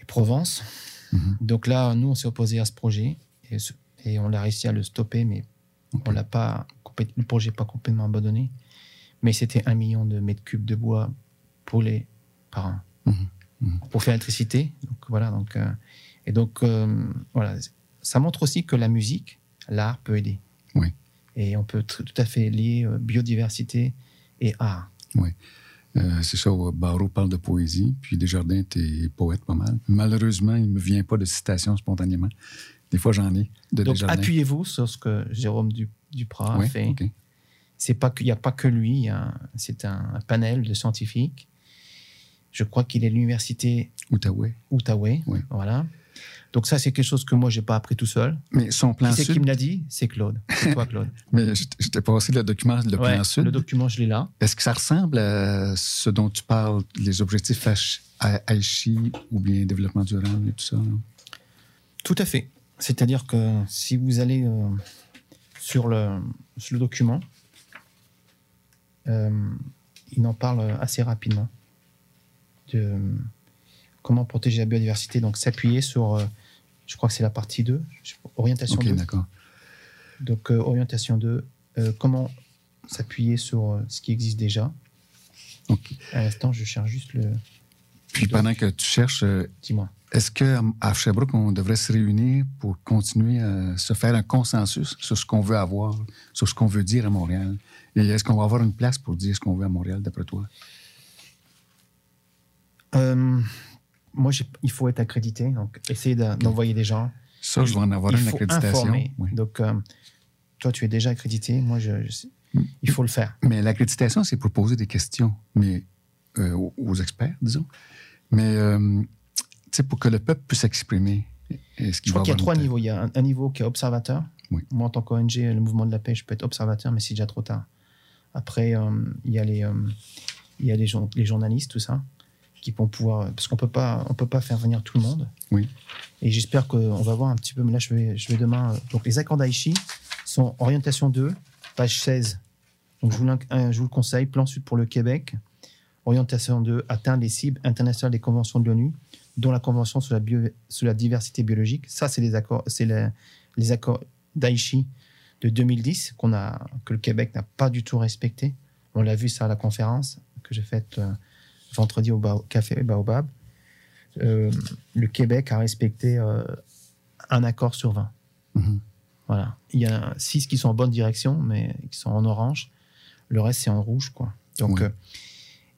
et Provence. Mhm. Donc là, nous, on s'est opposé à ce projet et, on a réussi à le stopper, mais on l'a pas le projet n'est pas complètement abandonné. Mais c'était un million de mètres cubes de bois brûlés par an Mhm. Mhm. pour faire l'électricité. Donc voilà. Donc euh, et donc euh, voilà, ça montre aussi que la musique, l'art peut aider. Oui. Et on peut tout à fait lier euh, biodiversité et art. Euh, c'est ça, Barreau parle de poésie, puis Desjardins était poète pas mal. Malheureusement, il ne me vient pas de citation spontanément. Des fois, j'en ai de Donc appuyez-vous sur ce que Jérôme Du- Duprat Oui, a fait. OK. C'est pas qu'il n'y a pas que lui, c'est un, panel de scientifiques. Je crois qu'il est l'université Outaouais. Outaouais. Oui. Voilà. Donc ça, c'est quelque chose que moi, j'ai pas appris tout seul. Mais son plan Qui c'est sud... qui me l'a dit? C'est Claude. C'est toi, Claude. Mais je t'ai passé le document, le Ouais, plan sud. Le document, je l'ai là. Est-ce que ça ressemble à ce dont tu parles, les objectifs Aichi ou bien développement durable et tout ça? Tout à fait. C'est-à-dire que si vous allez euh, sur, le, sur le document, euh, il en parle assez rapidement de euh, comment protéger la biodiversité. Donc s'appuyer sur, je crois que c'est la partie 2, je- orientation OK, 2. d'accord. Donc euh, orientation 2, euh, comment s'appuyer sur euh, ce qui existe déjà. OK. À l'instant, je cherche juste le... Puis pendant que tu cherches, Dis-moi. est-ce qu'à Sherbrooke, on devrait se réunir pour continuer à se faire un consensus sur ce qu'on veut avoir, sur ce qu'on veut dire à Montréal? Et est-ce qu'on va avoir une place pour dire ce qu'on veut à Montréal, d'après toi? Euh, moi, il faut être accrédité, donc essayer d'en- d'envoyer des gens. Ça, je vais en avoir une accréditation. oui. Donc, euh, toi, tu es déjà accrédité. Moi, je, je- il faut le faire. Mais l'accréditation, c'est pour poser des questions mais, euh, aux, experts, disons. Mais euh, tu sais, pour que le peuple puisse s'exprimer. Je crois qu'il y a trois niveaux. Il y a un, un niveau qui est observateur. Oui. Moi, en tant qu'ONG, le mouvement de la paix, je peux être observateur, mais c'est déjà trop tard. Après, euh, il y a les, il y a les, les journalistes, tout ça, qui vont pouvoir, parce qu'on peut pas, on peut pas faire venir tout le monde. Oui. Et j'espère qu'on va voir un petit peu. Mais là, je vais, je vais demain. euh, Donc, les accords d'Aichi sont orientation 2, page 16. Donc, je vous, euh, je vous le conseille. Plan Sud pour le Québec. Orientation 2, atteindre les cibles internationales des conventions de l'ONU, dont la Convention sur la, bio- sur la diversité biologique. Ça, c'est les accords, c'est les, les accords d'Aichi de 2010 qu'on a, que le Québec n'a pas du tout respecté. On l'a vu ça à la conférence que j'ai faite euh, vendredi au Café Baobab. Euh, le Québec a respecté euh, un accord sur 20. Mhm. Voilà. Il y a six qui sont en bonne direction, mais qui sont en orange. Le reste, c'est en rouge. Quoi. Donc, Oui. euh,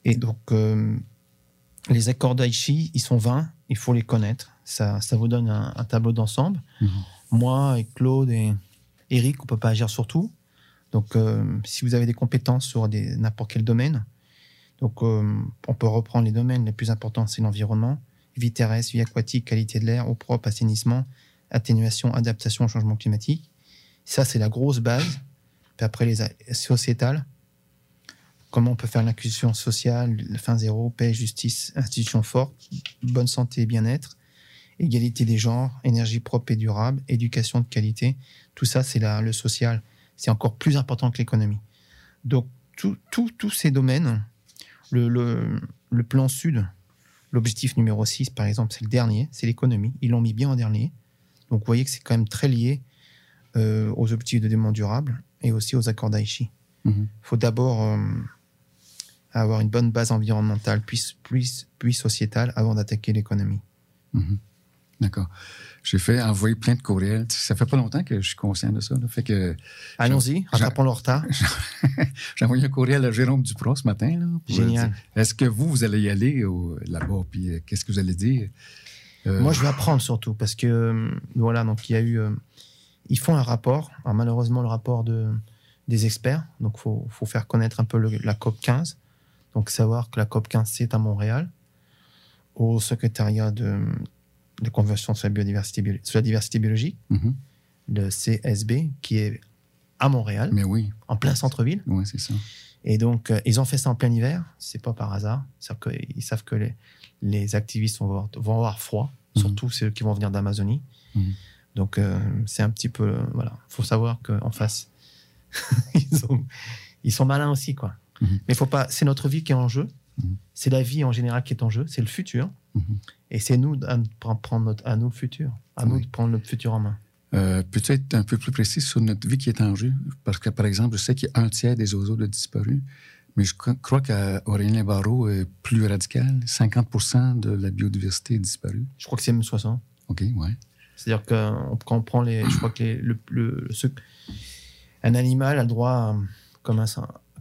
et donc, euh, les accords d'Aichi, ils sont 20. Il faut les connaître. Ça, ça vous donne un, un tableau d'ensemble. Mhm. Moi et Claude et Eric, on peut pas agir sur tout. Donc, si vous avez des compétences sur n'importe quel domaine, donc euh, on peut reprendre les domaines les plus importants, c'est l'environnement, vie terrestre, vie aquatique, qualité de l'air, eau propre, assainissement, atténuation, adaptation au changement climatique. Ça, c'est la grosse base. Puis après, les sociétales, comment on peut faire l'inclusion sociale, fin zéro, paix, justice, institutions fortes, bonne santé et bien-être, égalité des genres, énergie propre et durable, éducation de qualité. Tout ça, c'est le social. C'est encore plus important que l'économie. Donc, tous ces domaines, le, le- le plan sud, l'objectif numéro 6, par exemple, c'est le dernier, c'est l'économie. Ils l'ont mis bien en dernier. Donc, vous voyez que c'est quand même très lié euh, aux objectifs de développement durable et aussi aux accords d'Aichi. Il Mhm. faut d'abord euh, avoir une bonne base environnementale, puis, puis, puis sociétale, avant d'attaquer l'économie. Mhm. D'accord. J'ai fait envoyer plein de courriels. Ça fait pas longtemps que je suis conscient de ça. là. Fait que Allons-y, rattrapons le retard. j'ai envoyé un courriel à Jérôme Duprat ce matin. Là, Génial. Est-ce que vous, vous allez y aller là-bas? Puis euh, qu'est-ce que vous allez dire? Euh, Moi, je vais apprendre surtout parce que euh, voilà, donc il y a eu, ils font un rapport. Alors, malheureusement, le rapport de des experts. Donc, faut faut faire connaître un peu le- la COP 15. Donc, savoir que la COP 15 c'est à Montréal, au secrétariat de de convention sur la biodiversité bio- sur la diversité biologique, mhm. le CSB, qui est à Montréal, Mais oui, en plein centre-ville. oui, c'est ça. Et donc, euh, ils ont fait ça en plein hiver. C'est pas par hasard. Qu'ils savent que les, les activistes vont avoir, vont avoir froid, Mhm. surtout ceux qui vont venir d'Amazonie. Mhm. Donc, euh, c'est un petit peu. euh, voilà. faut savoir qu'en face, ils, ont- ils sont malins aussi, quoi. Mhm. Mais faut pas. C'est notre vie qui est en jeu. Mhm. C'est la vie en général qui est en jeu. C'est le futur. Et c'est nous à, prendre notre, à nous le futur. À nous de prendre notre futur en main. Euh, Peux-tu être un peu plus précis sur notre vie qui est en jeu? Parce que, par exemple, je sais qu'il y a un tiers des oiseaux de disparus, mais je cro- crois qu'Aurélien Barrault est plus radical. 50% de la biodiversité est disparue. Je crois que c'est M60. OK, ouais. C'est-à-dire que euh, quand on prend les. Je crois que les- le, le- ce- un animal a le droit, à, comme, un,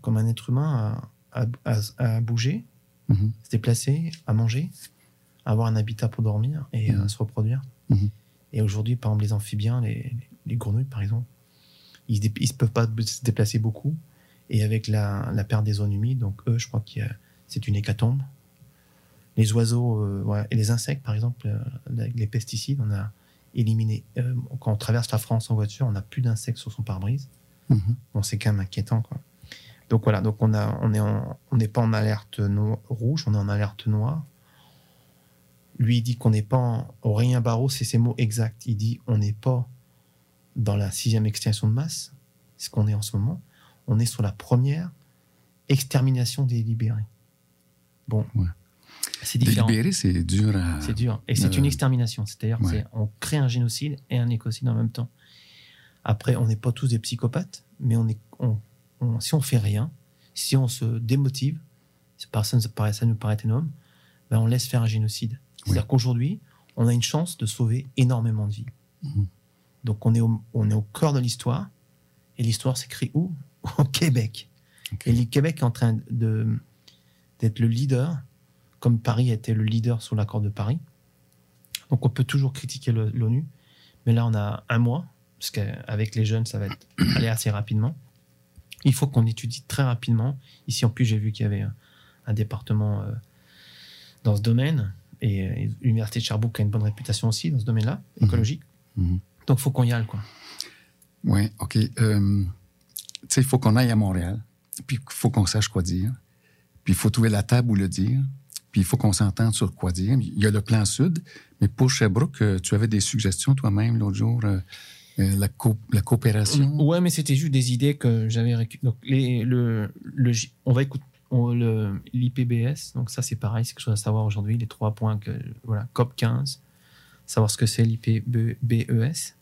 comme un être humain, à, à- à- bouger, Mhm. se déplacer, à manger, avoir un habitat pour dormir et Mhm. à se reproduire. Mhm. Et aujourd'hui, par exemple, les amphibiens, les, les grenouilles, par exemple, ils ne peuvent pas se déplacer beaucoup. Et avec la, la perte des zones humides, donc eux, je crois que c'est une hécatombe. Les oiseaux euh, ouais, et les insectes, par exemple, euh, avec les pesticides, on a éliminé. euh, quand on traverse la France en voiture, on n'a plus d'insectes sur son pare-brise. Mhm. Bon, c'est quand même inquiétant, quoi. Donc voilà, donc on a, on est en- on n'est pas en alerte no- rouge, on est en alerte noire. Lui il dit qu'on n'est pas en Aurélien Barrault, c'est ses mots exacts. Il dit on n'est pas dans la sixième extinction de masse, ce qu'on est en ce moment. On est sur la première extermination délibérée. Bon, Ouais. c'est différent. Délibéré, c'est dur à. C'est dur. Et c'est Euh, une extermination. C'est-à-dire ouais. c'est on crée un génocide et un écocide en même temps. Après, on n'est pas tous des psychopathes, mais on est, on, on- si on fait rien, si on se démotive, ça, nous paraît, ça nous paraît énorme, ben on laisse faire un génocide. C'est-à-dire qu'aujourd'hui, on a une chance de sauver énormément de vies. Mhm. Donc on est, au, on est au cœur de l'histoire, et l'histoire s'écrit où? Au Québec. Et le Québec est en train d'être le leader, comme Paris était le leader sur l'accord de Paris. Donc on peut toujours critiquer l'ONU, mais là on a un mois, parce qu'avec les jeunes ça va être, aller assez rapidement. Il faut qu'on étudie très rapidement. Ici en plus j'ai vu qu'il y avait un, un département euh, dans ce domaine, et, euh, l'Université de Sherbrooke a une bonne réputation aussi dans ce domaine-là, Mhm. écologique. Mhm. Donc faut qu'on y aille quoi. Oui, OK. Euh, tu sais, il faut qu'on aille à Montréal, puis il faut qu'on sache quoi dire, puis il faut trouver la table où le dire, puis il faut qu'on s'entende sur quoi dire. Il y a le plan sud, mais pour Sherbrooke, euh, tu avais des suggestions toi-même l'autre jour, euh, la, co- la coopération? Ouais, mais c'était juste des idées que j'avais Donc, les, le, le, on va écouter l'IPBS. Donc, ça, c'est pareil, c'est quelque chose à savoir aujourd'hui. Les trois points que. Voilà, COP 15, savoir ce que c'est l'IPBES.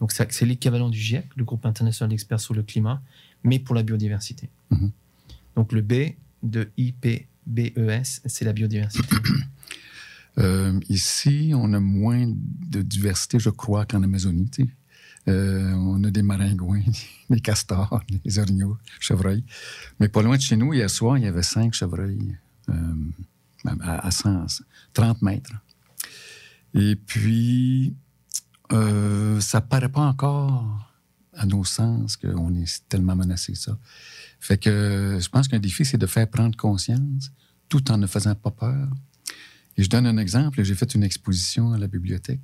Donc, c'est l'équivalent du GIEC, le groupe international d'experts sur le climat, mais pour la biodiversité. Mhm. Donc, le B de IPBES, c'est la biodiversité. Euh, ici, on a moins de diversité, je crois, qu'en Amazonie. tu sais. Euh, on a des maringouins, des castors, des orignaux, chevreuils. Mais pas loin de chez nous, hier soir, il y avait cinq chevreuils euh, à, à 100 30 mètres. Et puis, euh, ça paraît pas encore à nos sens qu'on est tellement menacé, ça. Fait que je pense qu'un défi, c'est de faire prendre conscience tout en ne faisant pas peur. Et je donne un exemple. J'ai fait une exposition à la bibliothèque.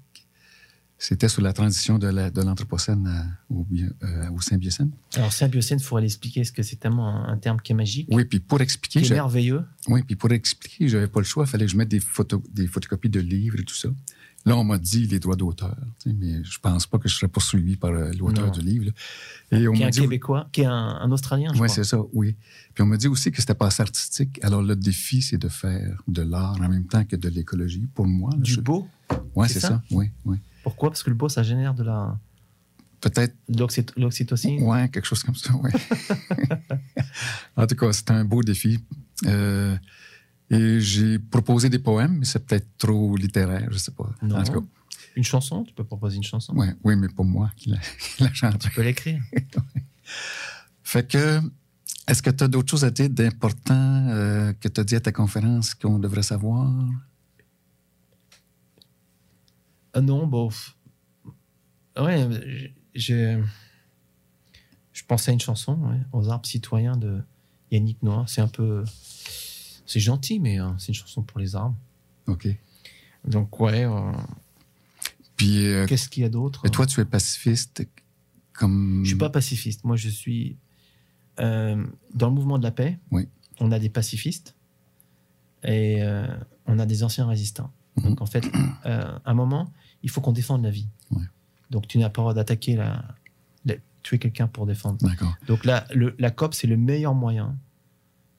C'était sur la transition de la- de l'Anthropocène à- au, euh, au Symbiocène. Alors, symbiocène, il faudrait l'expliquer, parce que c'est tellement un, un terme qui est magique, Oui, puis pour expliquer... qui est je- merveilleux. Oui, puis pour expliquer, j'avais pas le choix. Il fallait que je mette des, photos, des photocopies de livres et tout ça. Là, on m'a dit les droits d'auteur, tu sais, mais je pense pas que je serais poursuivi par euh, l'auteur du livre. là. Et on qui est m'a un dit... Québécois, qui est un, un Australien, je Oui, crois. c'est ça, oui. Puis on m'a dit aussi que c'était pas assez artistique. Alors le défi, c'est de faire de l'art en même temps que de l'écologie. Pour moi, là, Du je- beau. C'est c'est ça? ça. Oui, oui. Pourquoi? Parce que le beau, ça génère de la Peut-être l'oxytocine. Ouais, quelque chose comme ça, oui. en tout cas, c'est un beau défi. Euh, et j'ai proposé des poèmes, mais c'est peut-être trop littéraire, je sais pas. Non. En tout cas, Une chanson, tu peux proposer une chanson? ouais, oui, mais pas moi qui la, qui la chante. Tu peux l'écrire. Fait que, est-ce que tu as d'autres choses à dire d'important euh, que tu as dit à ta conférence qu'on devrait savoir? Ah non, bon. Ouais, je, je pensais à une chanson, ouais, aux arbres citoyens de Yannick Noir. C'est un peu. C'est gentil, mais hein, c'est une chanson pour les arbres. OK. Donc, ouais. euh, Puis, euh, Qu'est-ce qu'il y a d'autre et toi, tu es pacifiste comme... Je suis pas pacifiste. Moi, je suis euh, dans le mouvement de la paix. Oui. On a des pacifistes et on a des anciens résistants. Mhm. Donc, en fait, à un moment, il faut qu'on défende la vie. Ouais. Donc, tu n'as pas le droit d'attaquer la, la- tuer quelqu'un pour défendre. Donc, là, le- la COP, c'est le meilleur moyen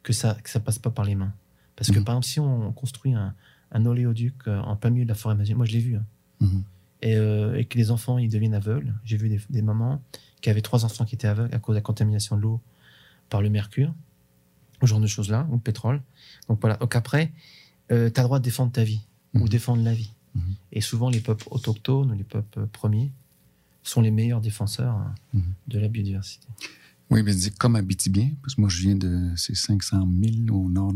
que ça que ça passe pas par les mains. Parce que, Mhm. par exemple, si on construit un, un oléoduc euh, en plein milieu de la forêt amazonienne, moi, je l'ai vu. hein Mhm. et, euh, et que les enfants ils deviennent aveugles. J'ai vu des, des mamans qui avaient trois enfants qui étaient aveugles à cause de la contamination de l'eau par le mercure, ce genre de choses-là, ou le pétrole. Donc voilà. Donc après, tu as le droit de défendre ta vie ou Mhm. défendre la vie. Mhm. Et souvent, les peuples autochtones ou les peuples premiers sont les meilleurs défenseurs hein, Mhm. de la biodiversité. Oui, mais dis comme Abitibien, parce que moi, je viens de ces 500 000 au nord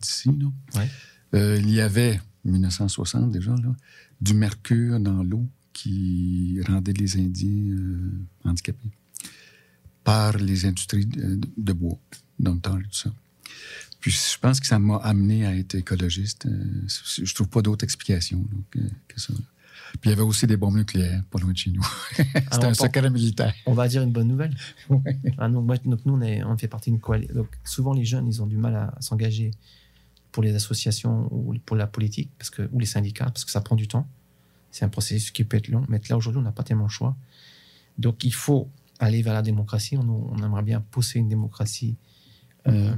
d'ici. Ouais. Euh, il y avait, 1960 déjà, là, du mercure dans l'eau qui rendait les Indiens euh, handicapés par les industries de, de bois, dans le temps et tout ça. Puis je pense que ça m'a amené à être écologiste. Euh, je trouve pas d'autre explication que, que ça. Puis il y avait aussi des bombes nucléaires pas loin de chez nous. C'était un pour- secret militaire. On va dire une bonne nouvelle. Ah non, moi, donc nous, on, est- on fait partie d'une coalition. Donc, souvent, les jeunes, ils ont du mal à s'engager pour les associations ou pour la politique parce que, ou les syndicats, parce que ça prend du temps. C'est un processus qui peut être long. Mais là, aujourd'hui, on n'a pas tellement le choix. Donc, il faut aller vers la démocratie. On, on aimerait bien pousser une démocratie euh,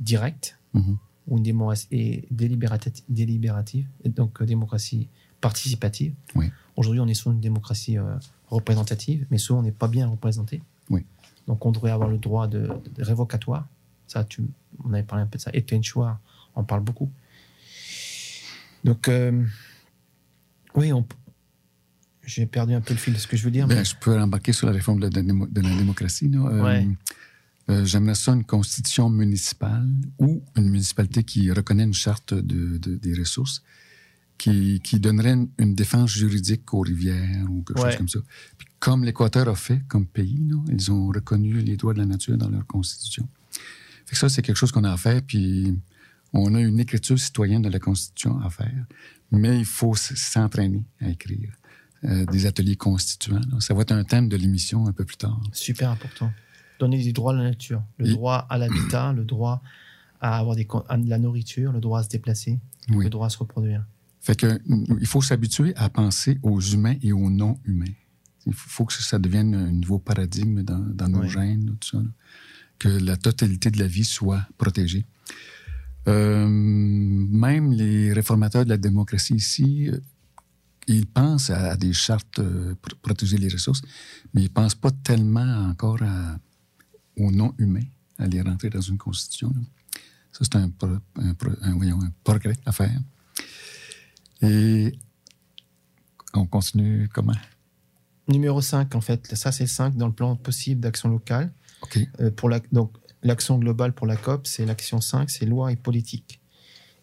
directe Mhm. ou une démocratie délibérative, et donc euh, démocratie participative. Oui. Aujourd'hui, on est sur une démocratie euh, représentative, mais souvent on n'est pas bien représenté. Oui. Donc on devrait avoir le droit de, de révocatoire. Ça, tu, on avait parlé un peu de ça. Et Chouard en parle beaucoup. Donc, euh, oui, on, j'ai perdu un peu le fil de ce que je veux dire. Ben, mais- je peux embarquer sur la réforme de la, démo- de la démocratie. Euh, Ouais. Euh, J'aimerais ça une constitution municipale ou une municipalité qui reconnaît une charte de, de- des ressources qui, qui donnerait une, une défense juridique aux rivières ou quelque Ouais. chose comme ça. Puis comme l'Équateur a fait comme pays, là, ils ont reconnu les droits de la nature dans leur constitution. Fait que ça, c'est quelque chose qu'on a à faire. Puis on a une écriture citoyenne de la constitution à faire. Mais il faut s'entraîner à écrire. Euh, des ateliers constituants. là. Ça va être un thème de l'émission un peu plus tard. Super important. Donner des droits à la nature. Le Et- droit à l'habitat, le droit à avoir des, à de la nourriture, le droit à se déplacer, Oui. le droit à se reproduire. Fait que mm, il faut s'habituer à penser aux humains et aux non-humains. Il faut que ça devienne un nouveau paradigme dans, dans nos Ouais. gènes, tout ça. là. Que la totalité de la vie soit protégée. Euh, même les réformateurs de la démocratie ici, euh, ils pensent à, des chartes euh, pour protéger les ressources, mais ils pensent pas tellement encore à- aux non-humains, à les rentrer dans une constitution. là. Ça, c'est un, pro- un pro- un- voyons, un progrès à faire. Et on continue comment? Numéro 5, en fait, ça c'est le 5 dans le plan possible d'action locale. OK. Euh, pour la, donc, l'action globale pour la COP, c'est l'action 5, c'est loi et politique.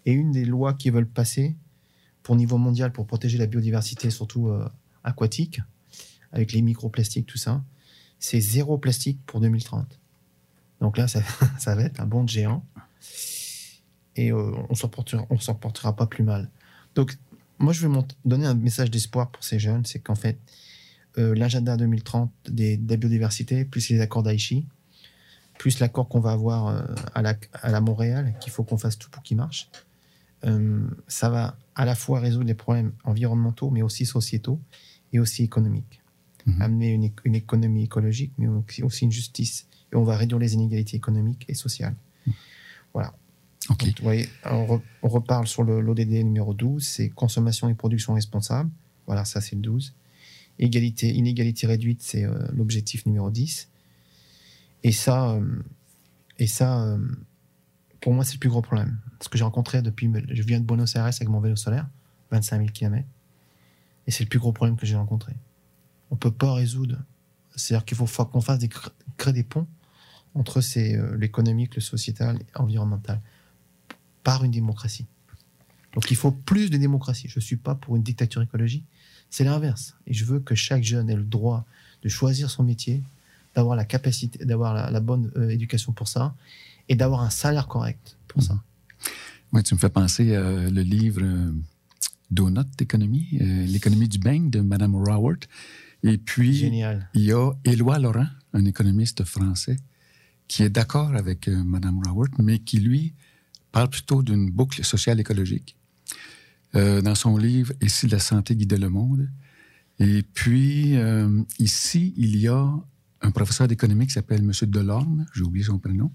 Et une des lois qui veulent passer pour niveau mondial pour protéger la biodiversité, surtout euh, aquatique, avec les microplastiques, tout ça, c'est zéro plastique pour 2030. Donc là, ça, ça va être un bond de géant. Et euh, on s'en portera, on s'en portera pas plus mal. Donc, moi, je veux mont- donner un message d'espoir pour ces jeunes, c'est qu'en fait, euh, l'agenda 2030 des, de la biodiversité, plus les accords d'Aichi, plus l'accord qu'on va avoir euh, à, la, à la Montréal, qu'il faut qu'on fasse tout pour qu'il marche, ça va à la fois résoudre les problèmes environnementaux, mais aussi sociétaux et aussi économiques. Mhm. Amener une, une économie écologique, mais aussi une justice. Et on va réduire les inégalités économiques et sociales. Voilà. Donc, vous voyez, on, re- on reparle sur le- l'ODD numéro 12, c'est consommation et production responsable. Voilà, ça c'est le 12. Égalité, inégalité réduite, c'est euh, l'objectif numéro 10. Et ça, euh, et ça euh, pour moi, c'est le plus gros problème. Ce que j'ai rencontré depuis. Je viens de Buenos Aires avec mon vélo solaire, 25 000 km. Et c'est le plus gros problème que j'ai rencontré. On peut pas résoudre. C'est-à-dire qu'il faut fa- qu'on fasse des, cr- créer des ponts entre euh, l'économique, le sociétal et l'environnemental par une démocratie. Donc il faut plus de démocratie. Je ne suis pas pour une dictature écologique. C'est l'inverse. Et je veux que chaque jeune ait le droit de choisir son métier, d'avoir la capacité, d'avoir la, la bonne euh, éducation pour ça, et d'avoir un salaire correct pour ça. Oui, tu me fais penser à le livre euh, Donut d'économie, euh, l'économie du beigne de Mme Raworth. Et puis, Génial. il y a Éloi Laurent, un économiste français, qui est d'accord avec euh, Mme Raworth, mais qui, lui, parle plutôt d'une boucle sociale écologique. Euh, dans son livre « Ici, la santé guidait le monde ». Et puis, euh, ici, il y a un professeur d'économie qui s'appelle M. Delorme, j'ai oublié son prénom,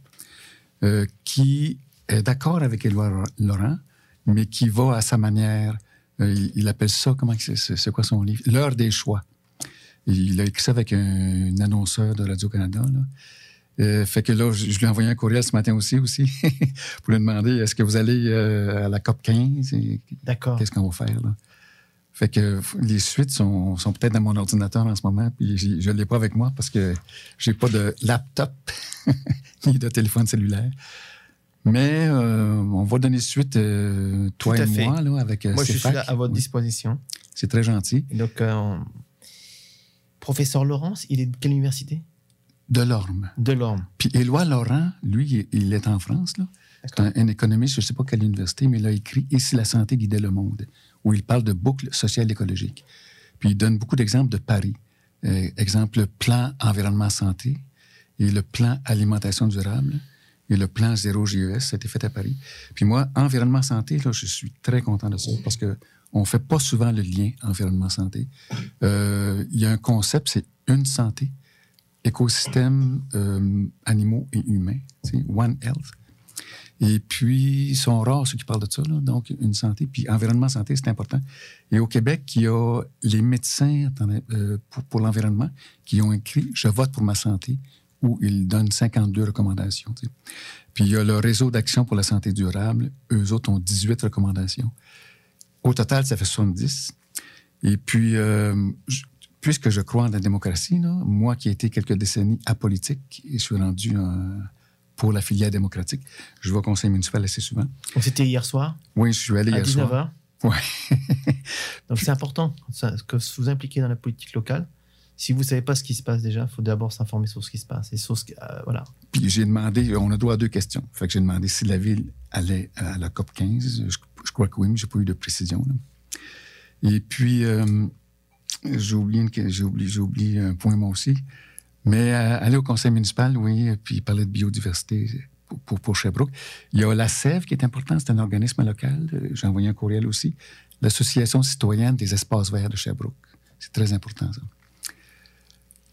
euh, qui est d'accord avec Éloi Laurent, mais qui va à sa manière. Il, appelle ça, comment c'est quoi son livre? L'heure des choix. Il a écrit ça avec un, un annonceur de Radio-Canada. Euh, fait que là, je, je lui ai envoyé un courriel ce matin aussi, aussi pour lui demander est-ce que vous allez euh, à la COP 15 et D'accord. qu'est-ce qu'on va faire là? Fait que les suites sont, sont peut-être dans mon ordinateur en ce moment, puis je ne l'ai pas avec moi parce que j'ai pas de laptop ni de téléphone cellulaire. Mais euh, on va donner suite, euh, toi Tout à et fait. moi, là, avec Moi, je suis là à votre Oui, disposition. C'est très gentil. Et donc, euh, professeur Laurence, il est de quelle université? Delorme. De l'Orme. Puis Éloi Laurent, lui, il- est en France. là. C'est un, un économiste, je ne sais pas quelle université, mais il a écrit Et si la santé guidait le monde, où il parle de boucle sociale écologique. Puis il donne beaucoup d'exemples de Paris. Euh, exemple, le plan environnement santé et le plan alimentation durable et le plan zéro GES, ça a été fait à Paris. Puis moi, environnement santé, là, je suis très content de ça parce que on fait pas souvent le lien environnement santé. Euh, Il y a un concept, c'est une santé écosystèmes euh, animaux et humains, One Health. Et puis, ils sont rares ceux qui parlent de ça, donc une santé. Puis, environnement santé, c'est important. Et au Québec, il y a les médecins euh, pour, l'environnement qui ont écrit « Je vote pour ma santé » où ils donnent 52 recommandations. Puis, il y a le réseau d'action pour la santé durable. Eux autres ont 18 recommandations. Au total, ça fait 70. Et puis, euh, puisque je crois en la démocratie, là, moi qui ai été quelques décennies apolitique et je suis rendu euh, pour la filière démocratique, je vais au conseil municipal assez souvent. Donc, c'était hier soir, Oui, je suis allé à hier 19h. soir. Ouais. Donc, c'est important que vous vous impliquez dans la politique locale. Si vous ne savez pas ce qui se passe déjà, il faut d'abord s'informer sur ce qui se passe. Et sur ce euh, voilà. Puis j'ai demandé, on a droit à deux questions. Fait que j'ai demandé si la ville allait à la COP 15. Je, je crois que oui, mais j'ai pas eu de précision. là. Et puis, euh, j'ai oublié, j'ai un point moi aussi. Mais euh, aller au conseil municipal, oui, puis parler de biodiversité pour, pour Sherbrooke. Il y a la Sève qui est important, c'est un organisme local. Euh, J'ai envoyé un courriel aussi. L'Association citoyenne des espaces verts de Sherbrooke. C'est très important, ça.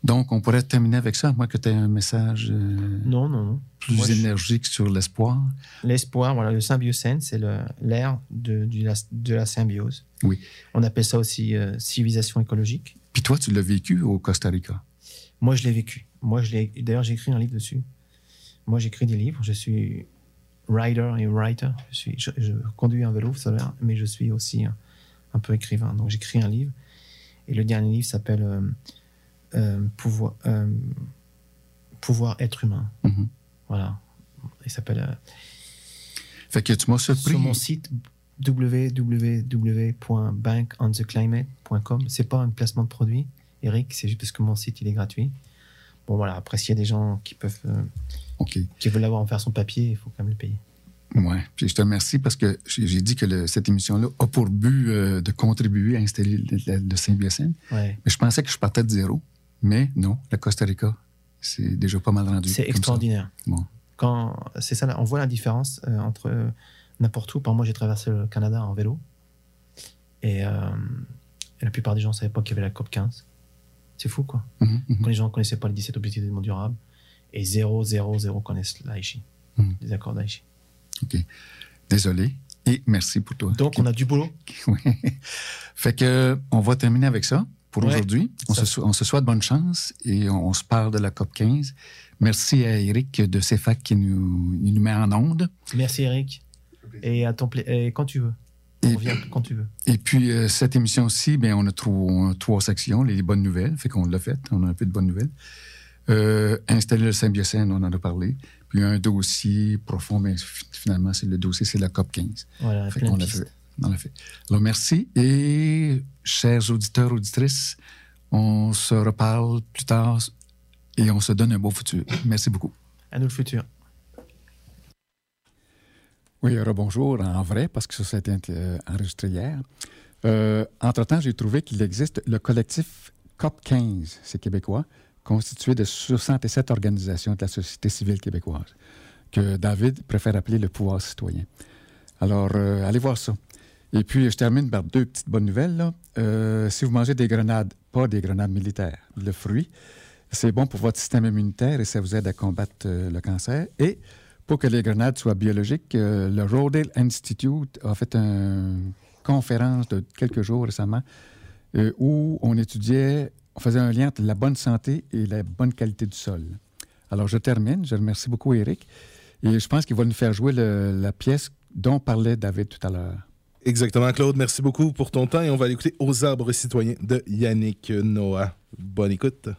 Donc, on pourrait terminer avec ça, à moins que tu aies un message euh, Non, non, non. plus Moi, je- énergique sur l'espoir. L'espoir, voilà, le symbiocène, c'est l'ère de, la- de la symbiose. Oui. On appelle ça aussi euh, civilisation écologique. Puis toi, tu l'as vécu au Costa Rica? Moi, je l'ai vécu. Moi, je l'ai. D'ailleurs, j'ai écrit un livre dessus. Moi, j'écris des livres. Je suis rider et writer. Je, suis, je, je conduis un vélo solaire, mais je suis aussi un, un peu écrivain. Donc, j'écris un livre. Et le dernier livre s'appelle euh, pouvoir, euh, pouvoir être humain. Mhm. Voilà. Il s'appelle. euh, Fait que tu m'as surpris. sur mon site www.bankontheclimate.com. C'est pas un placement de produit, Eric, c'est juste parce que mon site il est gratuit. Bon voilà, après s'il y a des gens qui peuvent euh, OK. qui veulent l'avoir en faire son papier, il faut quand même le payer. Oui, puis je te remercie parce que j'ai dit que le- cette émission-là a pour but euh, de contribuer à installer le, le, le. Ouais. Mais je pensais que je partais de zéro. Mais non, le Costa Rica, c'est déjà pas mal rendu. C'est ça. extraordinaire. Bon. Quand c'est ça, on voit la différence euh, entre euh, n'importe où. Par moi, j'ai traversé le Canada en vélo, et, euh, et la plupart des gens ne savaient pas qu'il y avait la COP 15. C'est fou, quoi. Mhm, mhm. Quand les gens ne connaissaient pas les 17 objectifs de développement durable, et 0, 0, 0 connaissent l'Aichi, Mhm. les accords d'Aichi. OK. Désolé. Et merci pour toi. Donc, on a du boulot. Oui. fait que on va terminer avec ça pour Ouais. aujourd'hui. On, on se souhaite bonne chance et on, on se parle de la COP 15. Merci à Eric de CEFAC qui nous, met en onde. Merci, Eric. Et, à ton et quand tu veux. On Et revient quand tu veux. Et puis, euh, cette émission-ci, ben, on, a trou- on a trois sections. Les bonnes nouvelles, fait qu'on l'a fait. On a un peu de bonnes nouvelles. Euh, installer le symbiocène, on en a parlé. Puis un dossier profond, mais fi- finalement, c'est le dossier, c'est la COP 15. Voilà, Fait qu'on l'a fait. On l'a fait. Alors, merci. Et, chers auditeurs, auditrices, on se reparle plus tard et on se donne un beau futur. Merci beaucoup. À nous le futur. Oui, bonjour en vrai, parce que ça, ça a été euh, enregistré hier. Euh, entre-temps, j'ai trouvé qu'il existe le collectif COP 15, c'est québécois, constitué de 67 organisations de la société civile québécoise, que David préfère appeler le pouvoir citoyen. Alors, euh, allez voir ça. Et puis, je termine par deux petites bonnes nouvelles. Euh, si vous mangez des grenades, pas des grenades militaires, le fruit, c'est bon pour votre système immunitaire et ça vous aide à combattre euh, le cancer. Et pour que les grenades soient biologiques, euh, le Rodale Institute a fait une conférence de quelques jours récemment où on étudiait, on faisait un lien entre la bonne santé et la bonne qualité du sol. Alors, je termine. Je remercie beaucoup Eric. Et je pense qu'il va nous faire jouer la pièce dont parlait David tout à l'heure. Exactement, Claude. Merci beaucoup pour ton temps et on va aller écouter Aux arbres citoyens de Yannick Noah. Bonne écoute.